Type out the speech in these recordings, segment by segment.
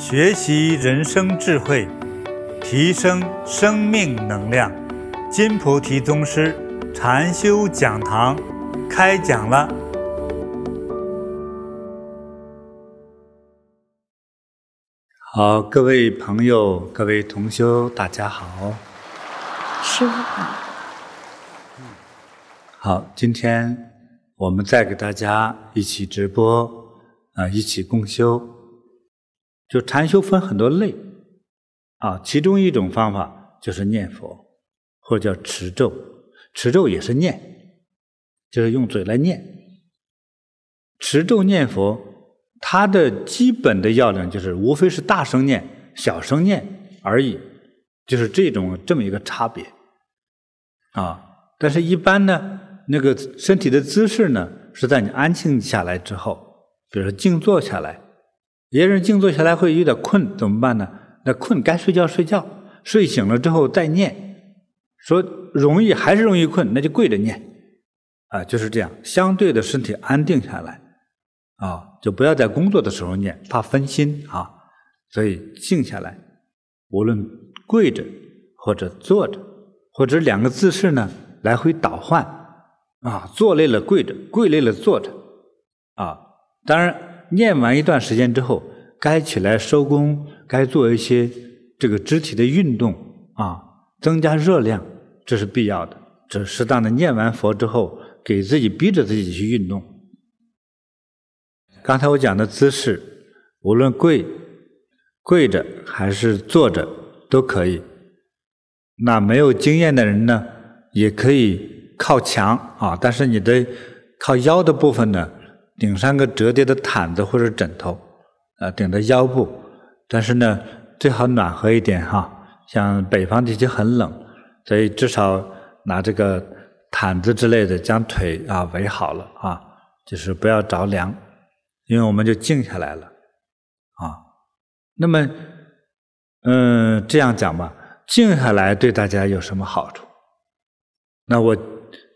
学习人生智慧，提升生命能量。金菩提宗师禅修讲堂开讲了。好，各位朋友，各位同修，大家好。师父好。好，今天我们再给大家一起直播啊，一起共修。就禅修分很多类，啊，其中一种方法就是念佛，或者叫持咒，持咒也是念，就是用嘴来念。持咒念佛，它的基本的要领就是无非是大声念、小声念而已，就是这种这么一个差别，啊，但是一般呢，那个身体的姿势呢，是在你安静下来之后，比如说静坐下来。别人静坐下来会有点困，怎么办呢？那困该睡觉睡觉，睡醒了之后再念。说容易还是容易困，那就跪着念，啊，就是这样。相对的身体安定下来，啊，就不要在工作的时候念，怕分心啊。所以静下来，无论跪着或者坐着，或者两个姿势呢来回倒换，啊，坐累了跪着，跪累了坐着，啊，当然。念完一段时间之后，该起来收工，该做一些这个肢体的运动啊，增加热量，这是必要的。这适当的念完佛之后，给自己逼着自己去运动。刚才我讲的姿势，无论跪、跪着还是坐着都可以。那没有经验的人呢，也可以靠墙啊，但是你的靠腰的部分呢，顶上个折叠的毯子或者枕头，啊，顶着腰部，但是呢，最好暖和一点哈。像北方地区很冷，所以至少拿这个毯子之类的将腿啊围好了啊，就是不要着凉，因为我们就静下来了啊。那么，嗯，这样讲吧，静下来对大家有什么好处？那我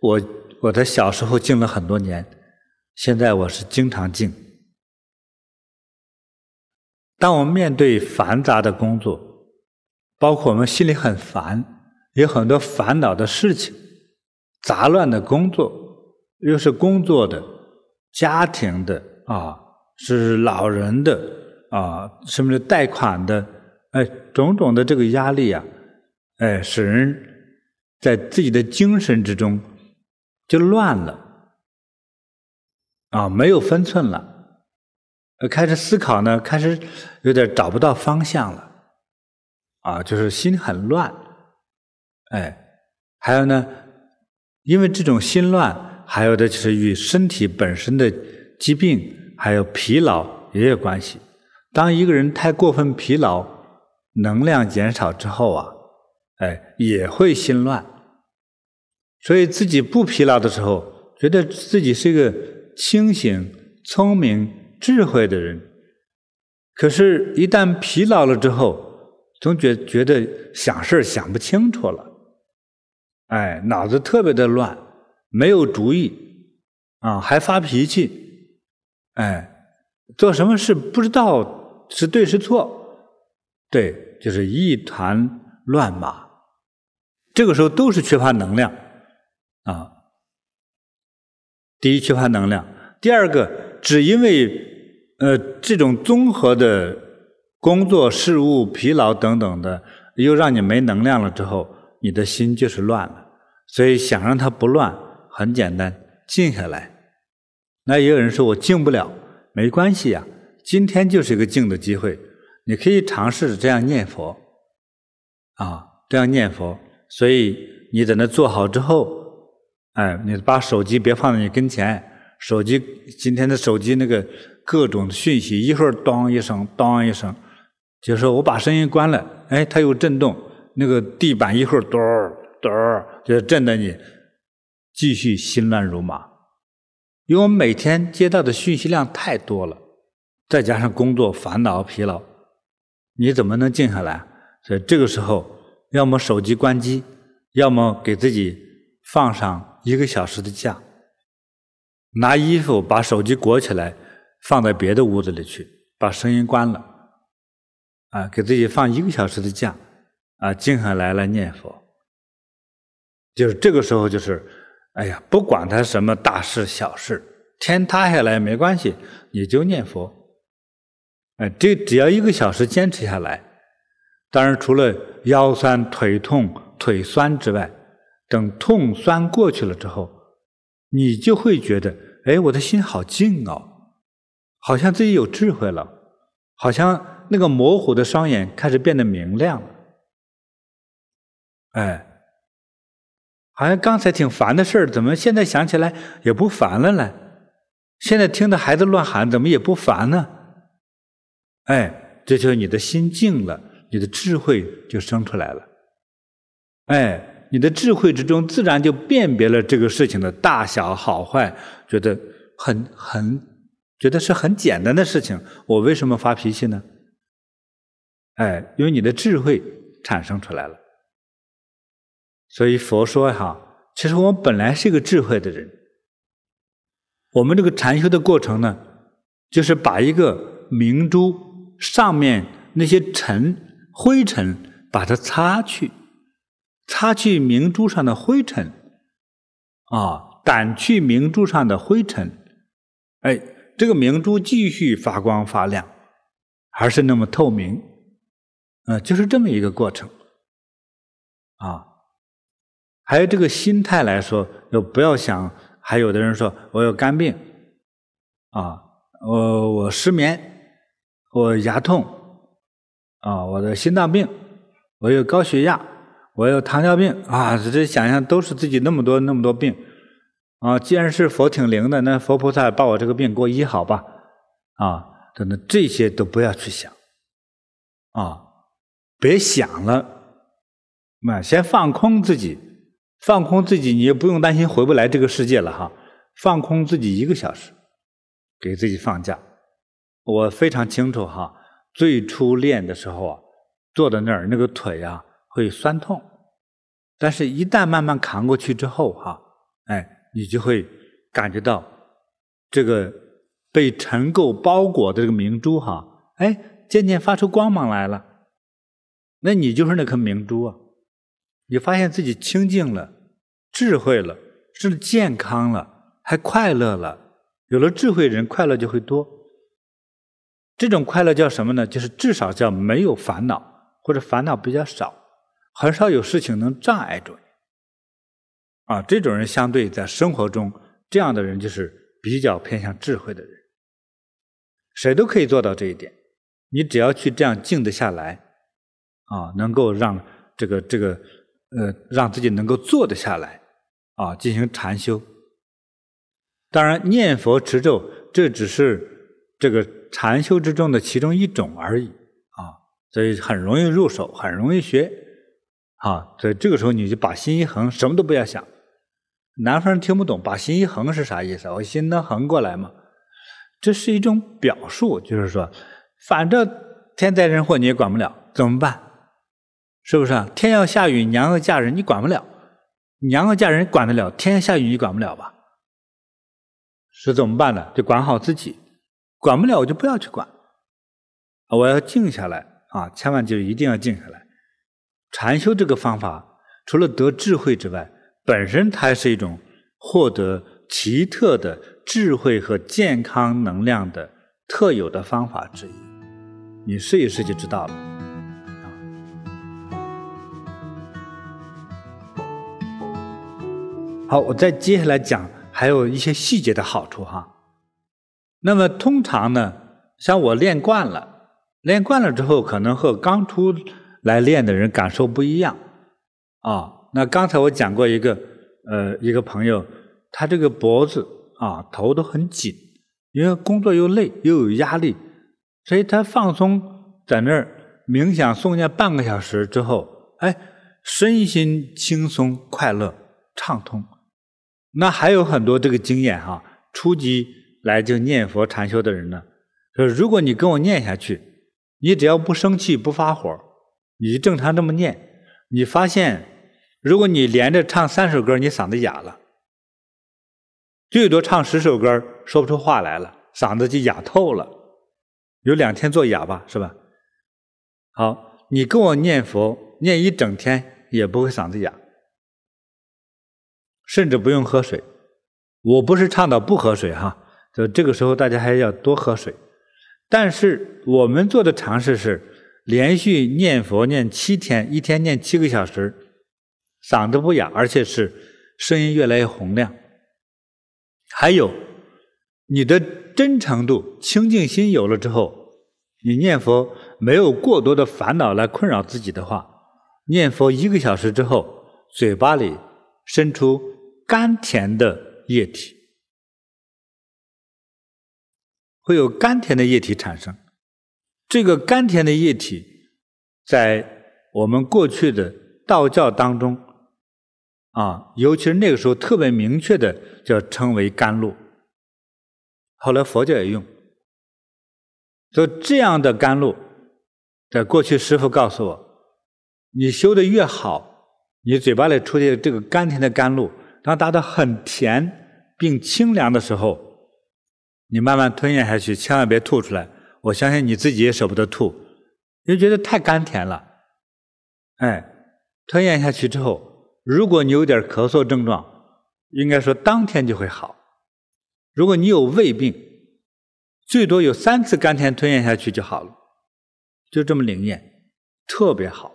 我我在小时候静了很多年。现在我是经常静。当我们面对繁杂的工作，包括我们心里很烦，有很多烦恼的事情，杂乱的工作，又是工作的、家庭的啊，是老人的啊，什么贷款的，哎，种种的这个压力啊，哎，使人在自己的精神之中就乱了。啊，没有分寸了，开始思考呢，开始有点找不到方向了，啊，就是心很乱，哎，还有呢，因为这种心乱，还有的就是与身体本身的疾病还有疲劳也有关系。当一个人太过分疲劳，能量减少之后啊，哎，也会心乱。所以自己不疲劳的时候，觉得自己是一个。清醒、聪明、智慧的人，可是，一旦疲劳了之后，总觉觉得想事想不清楚了，哎，脑子特别的乱，没有主意，啊，还发脾气，哎，做什么事不知道是对是错，对，就是一团乱麻。这个时候都是缺乏能量，啊。第一，缺乏能量；第二个，只因为呃这种综合的工作事务疲劳等等的，又让你没能量了之后，你的心就是乱了。所以想让它不乱，很简单，静下来。那也有人说我静不了，没关系呀，今天就是一个静的机会，你可以尝试着这样念佛，啊，这样念佛。所以你在那坐好之后。哎，你把手机别放在你跟前，手机今天的手机那个各种讯息，一会儿当一声，当一声，就说我把声音关了，哎，它又震动，那个地板一会儿咚咚，就震得你继续心乱如麻。因为我们每天接到的讯息量太多了，再加上工作烦恼疲劳，你怎么能静下来？所以这个时候，要么手机关机，要么给自己放上。一个小时的假，拿衣服把手机裹起来，放在别的屋子里去，把声音关了，啊，给自己放一个小时的假，啊，静下来来念佛。就是这个时候，就是，哎呀，不管他什么大事小事，天塌下来没关系，你就念佛。哎，这只要一个小时坚持下来，当然除了腰酸、腿痛、腿酸之外，等痛酸过去了之后，你就会觉得，哎，我的心好静哦，好像自己有智慧了，好像那个模糊的双眼开始变得明亮了，哎。好像刚才挺烦的事儿，怎么现在想起来也不烦了呢？现在听到孩子乱喊，怎么也不烦呢？哎，这就是你的心静了，你的智慧就生出来了。哎，你的智慧之中，自然就辨别了这个事情的大小好坏，觉得很很，觉得是很简单的事情。我为什么发脾气呢？哎，因为你的智慧产生出来了。所以佛说哈，其实我们本来是一个智慧的人。我们这个禅修的过程呢，就是把一个明珠上面那些尘灰尘，把它擦去，擦去明珠上的灰尘，啊，掸去明珠上的灰尘，哎，这个明珠继续发光发亮，还是那么透明，啊，就是这么一个过程，啊。还有这个心态来说，就不要想。还有的人说我有肝病，啊，我我失眠，我牙痛，啊，我的心脏病，我有高血压，我有糖尿病，啊，这想想都是自己那么多那么多病，啊，既然是佛挺灵的，那佛菩萨把我这个病给我医好吧，啊，等等这些都不要去想，啊，别想了，那，先放空自己。放空自己，你也不用担心回不来这个世界了哈。放空自己一个小时，给自己放假。我非常清楚哈，最初练的时候啊，坐在那儿那个腿啊会酸痛，但是一旦慢慢扛过去之后哈，哎，你就会感觉到这个被尘垢包裹的这个明珠哈，哎，渐渐发出光芒来了。那你就是那颗明珠啊。你发现自己清净了，智慧了，甚至健康了，还快乐了。有了智慧，人快乐就会多。这种快乐叫什么呢？就是至少叫没有烦恼，或者烦恼比较少，很少有事情能障碍着你。啊，这种人相对在生活中，这样的人就是比较偏向智慧的人。谁都可以做到这一点，你只要去这样静得下来，啊，能够让这个这个。呃，让自己能够坐得下来，啊，进行禅修。当然，念佛持咒这只是这个禅修之中的其中一种而已，啊，所以很容易入手，很容易学，啊，所以这个时候你就把心一横，什么都不要想。南方人听不懂，把心一横是啥意思？我心能横过来吗？这是一种表述，就是说，反正天灾人祸你也管不了，怎么办？是不是啊？天要下雨，娘要嫁人，你管不了；娘要嫁人，管得了；天下雨，你管不了吧？是怎么办呢？就管好自己，管不了我就不要去管。我要静下来啊！千万就一定要静下来。禅修这个方法，除了得智慧之外，本身它是一种获得奇特的智慧和健康能量的特有的方法之一。你试一试就知道了。好，我再接下来讲，还有一些细节的好处哈。那么通常呢，像我练惯了，练惯了之后，可能和刚出来练的人感受不一样啊。那刚才我讲过一个，呃，一个朋友，他这个脖子啊，头都很紧，因为工作又累又有压力，所以他放松在那儿冥想诵念半个小时之后，哎，身心轻松快乐畅通。那还有很多这个经验哈，初级来就念佛禅修的人呢，就是如果你跟我念下去，你只要不生气不发火，你正常这么念，你发现，如果你连着唱三首歌，你嗓子哑了，最多唱十首歌说不出话来了，嗓子就哑透了，有两天做哑巴是吧？好，你跟我念佛念一整天也不会嗓子哑，甚至不用喝水。我不是倡导不喝水哈，就这个时候大家还要多喝水。但是我们做的尝试是连续念佛念七天，一天念七个小时，嗓子不哑，而且是声音越来越洪亮。还有你的真诚度、清净心有了之后，你念佛没有过多的烦恼来困扰自己的话，念佛一个小时之后，嘴巴里生出甘甜的液体，会有甘甜的液体产生。这个甘甜的液体，在我们过去的道教当中，啊，尤其是那个时候特别明确的叫称为甘露。后来佛教也用。说这样的甘露，在过去师傅告诉我，你修的越好，你嘴巴里出现这个甘甜的甘露，当达到很甜并清凉的时候，你慢慢吞咽下去，千万别吐出来。我相信你自己也舍不得吐，因为觉得太甘甜了。哎，吞咽下去之后，如果你有点咳嗽症状，应该说当天就会好。如果你有胃病，最多有三次甘甜吞咽下去就好了，就这么灵验，特别好。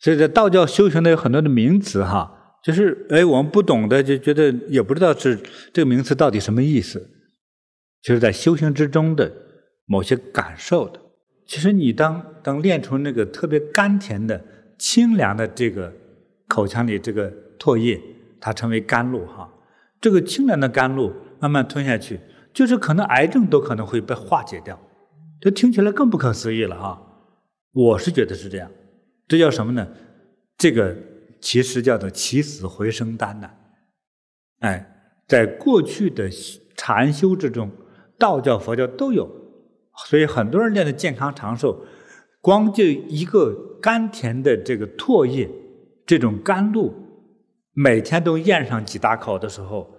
所以在道教修行的有很多的名词哈，就是哎，我们不懂的就觉得也不知道是这个名词到底什么意思，就是在修行之中的某些感受的。其实你当当练出那个特别甘甜的、清凉的这个口腔里这个唾液，它称为甘露哈。这个清凉的甘露慢慢吞下去。就是可能癌症都可能会被化解掉，这听起来更不可思议了哈！我是觉得是这样，这叫什么呢？这个其实叫做起死回生丹呐。哎，在过去的禅修之中，道教、佛教都有，所以很多人练的健康长寿，光就一个甘甜的这个唾液，这种甘露，每天都咽上几大口的时候。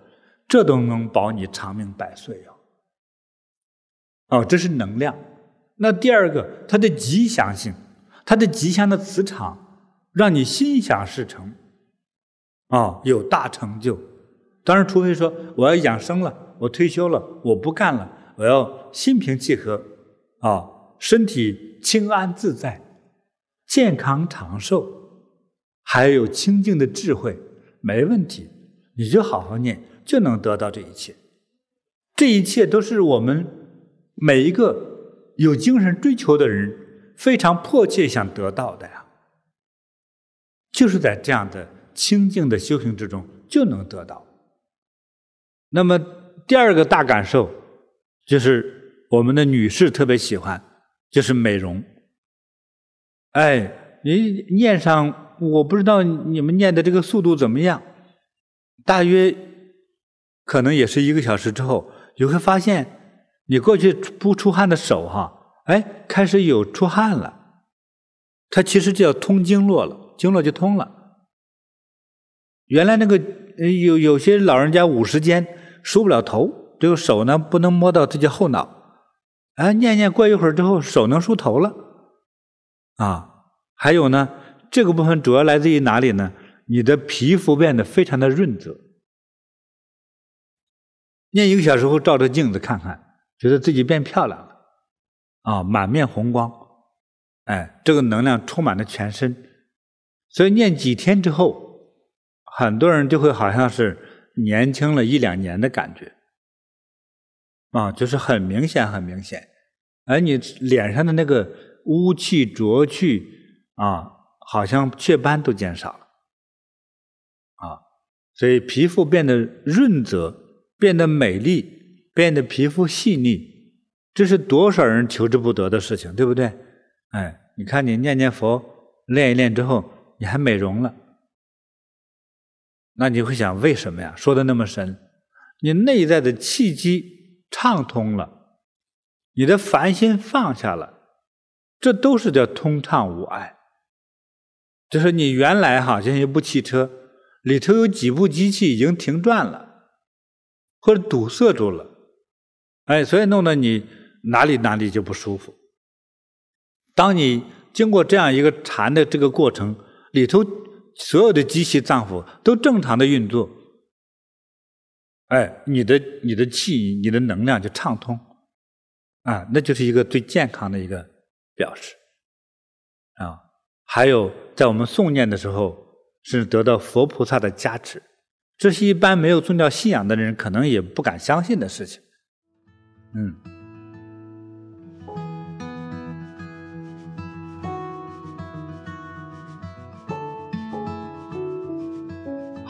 这都能保你长命百岁哟！哦，这是能量。那第二个，它的吉祥性，它的吉祥的磁场，让你心想事成，啊，有大成就。当然，除非说我要养生了，我退休了，我不干了，我要心平气和，啊，身体清安自在，健康长寿，还有清净的智慧，没问题，你就好好念。就能得到这一切，这一切都是我们每一个有精神追求的人非常迫切想得到的呀。就是在这样的清净的修行之中就能得到。那么第二个大感受就是我们的女士特别喜欢，就是美容。哎，你念上，我不知道你们念的这个速度怎么样，大约。可能也是一个小时之后，你会发现，你过去不出汗的手哈，哎，开始有出汗了。它其实就要通经络了，经络就通了。原来那个有有些老人家五十肩梳不了头，这个手呢不能摸到自己后脑，哎，念念过一会儿之后，手能梳头了。啊，还有呢，这个部分主要来自于哪里呢？你的皮肤变得非常的润泽。念一个小时后，照着镜子看看，觉得自己变漂亮了，啊，满面红光，哎，这个能量充满了全身，所以念几天之后，很多人就会好像是年轻了一两年的感觉，啊，就是很明显，很明显，而你脸上的那个污气浊气啊，好像雀斑都减少了，啊，所以皮肤变得润泽。变得美丽，变得皮肤细腻，这是多少人求之不得的事情，对不对？哎，你看你念念佛，练一练之后，你还美容了，那你会想为什么呀？说的那么深，你内在的气机畅通了，你的烦心放下了，这都是叫通畅无碍。就是你原来好像一部汽车里头有几部机器已经停转了。或者堵塞住了，哎，所以弄得你哪里哪里就不舒服，当你经过这样一个禅的这个过程里头，所有的机器脏腑都正常的运作，哎，你的你的气，你的能量就畅通，啊，那就是一个最健康的一个表示，啊，还有在我们诵念的时候，是得到佛菩萨的加持，这是一般没有宗教信仰的人可能也不敢相信的事情，嗯。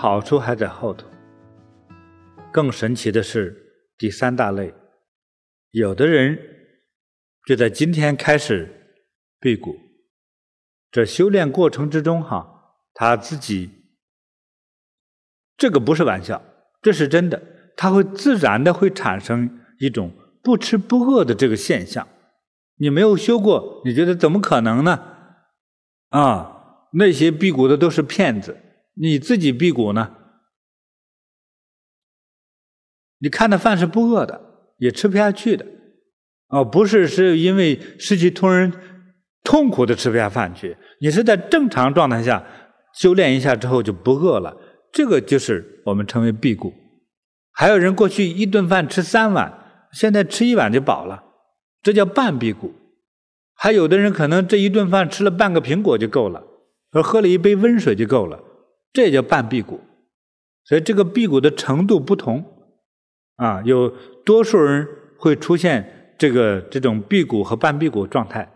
好处还在后头。更神奇的是第三大类，有的人就在今天开始辟谷，这修炼过程之中，哈，他自己这个不是玩笑，这是真的，他会自然的会产生一种不吃不饿的这个现象。你没有修过，你觉得怎么可能呢？啊，那些辟谷的都是骗子。你自己辟谷呢？你看的饭是不饿的，也吃不下去的，哦，不是是因为失去通人痛苦的吃不下饭去，你是在正常状态下修炼一下之后就不饿了，这个就是我们称为辟谷。还有人过去一顿饭吃三碗，现在吃一碗就饱了，这叫半辟谷。还有的人可能这一顿饭吃了半个苹果就够了，而喝了一杯温水就够了。这也叫半辟谷，所以这个辟谷的程度不同，啊，有多数人会出现这个这种辟谷和半辟谷状态，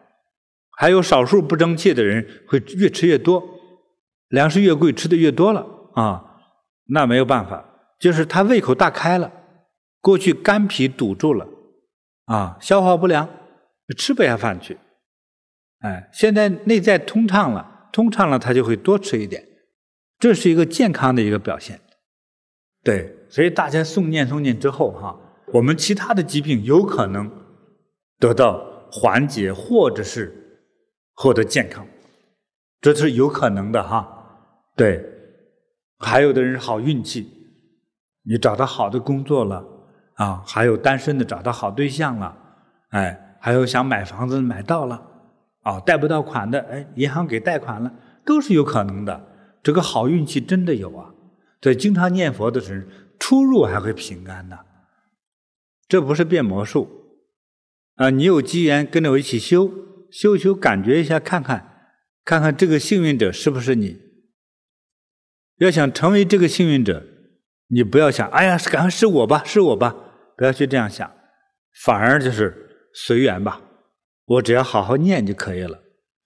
还有少数不争气的人会越吃越多，粮食越贵吃的越多了啊，那没有办法，就是他胃口大开了，过去肝脾堵住了，啊，消化不良，吃不下饭去，哎，现在内在通畅了，通畅了他就会多吃一点。这是一个健康的一个表现，对，所以大家诵念诵念之后哈，我们其他的疾病有可能得到缓解，或者是获得健康，这是有可能的哈。对，还有的人好运气，你找到好的工作了啊，还有单身的找到好对象了，哎，还有想买房子买到了，啊，贷不到款的，哎，银行给贷款了，都是有可能的。这个好运气真的有啊！在，经常念佛的人出入还会平安呢。这不是变魔术啊！你有机缘跟着我一起修修修，感觉一下，看看看看这个幸运者是不是你。要想成为这个幸运者，你不要想，哎呀，赶快是我吧，是我吧，不要去这样想，反而就是随缘吧。我只要好好念就可以了。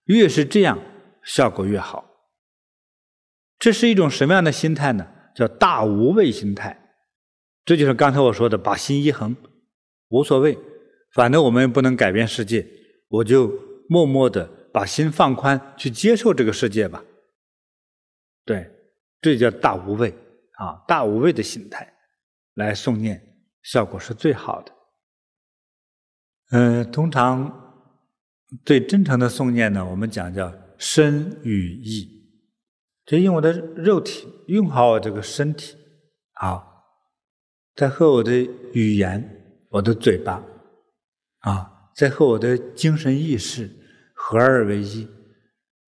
越是这样，效果越好。这是一种什么样的心态呢？叫大无畏心态。这就是刚才我说的，把心一横，无所谓，反正我们不能改变世界，我就默默的把心放宽，去接受这个世界吧。对，这叫大无畏啊，大无畏的心态来诵念，效果是最好的。嗯、通常最真诚的诵念呢，我们讲叫身语意。就用我的肉体，用好我这个身体，啊，再和我的语言，我的嘴巴，啊，再和我的精神意识合二为一，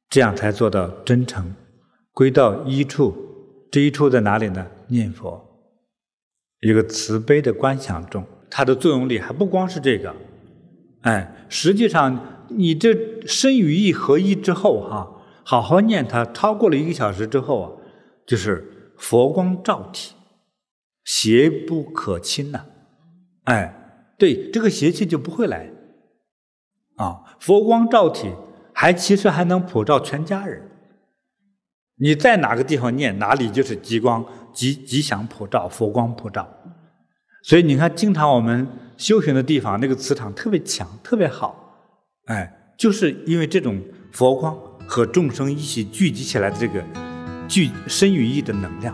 这样才做到真诚，归到一处。这一处在哪里呢？念佛，一个慈悲的观想中，它的作用力还不光是这个，哎，实际上你这身与意合一之后，哈。好好念它，超过了一个小时之后啊，就是佛光照体，邪不可侵呐、啊。哎，对，这个邪气就不会来。啊，佛光照体，还其实还能普照全家人。你在哪个地方念，哪里就是吉光吉吉祥普照，佛光普照。所以你看，经常我们修行的地方，那个磁场特别强，特别好。哎，就是因为这种佛光。和众生一起聚集起来的这个聚身与意的能量，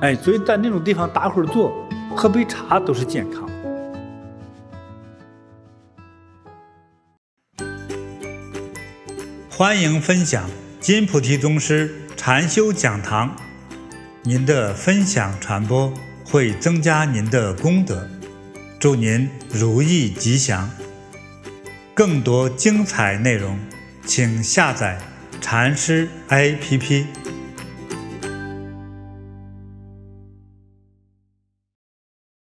哎，所以在那种地方打会儿坐，喝杯茶都是健康。欢迎分享金菩提宗师禅修讲堂，您的分享传播会增加您的功德，祝您如意吉祥。更多精彩内容，请下载禅师 APP。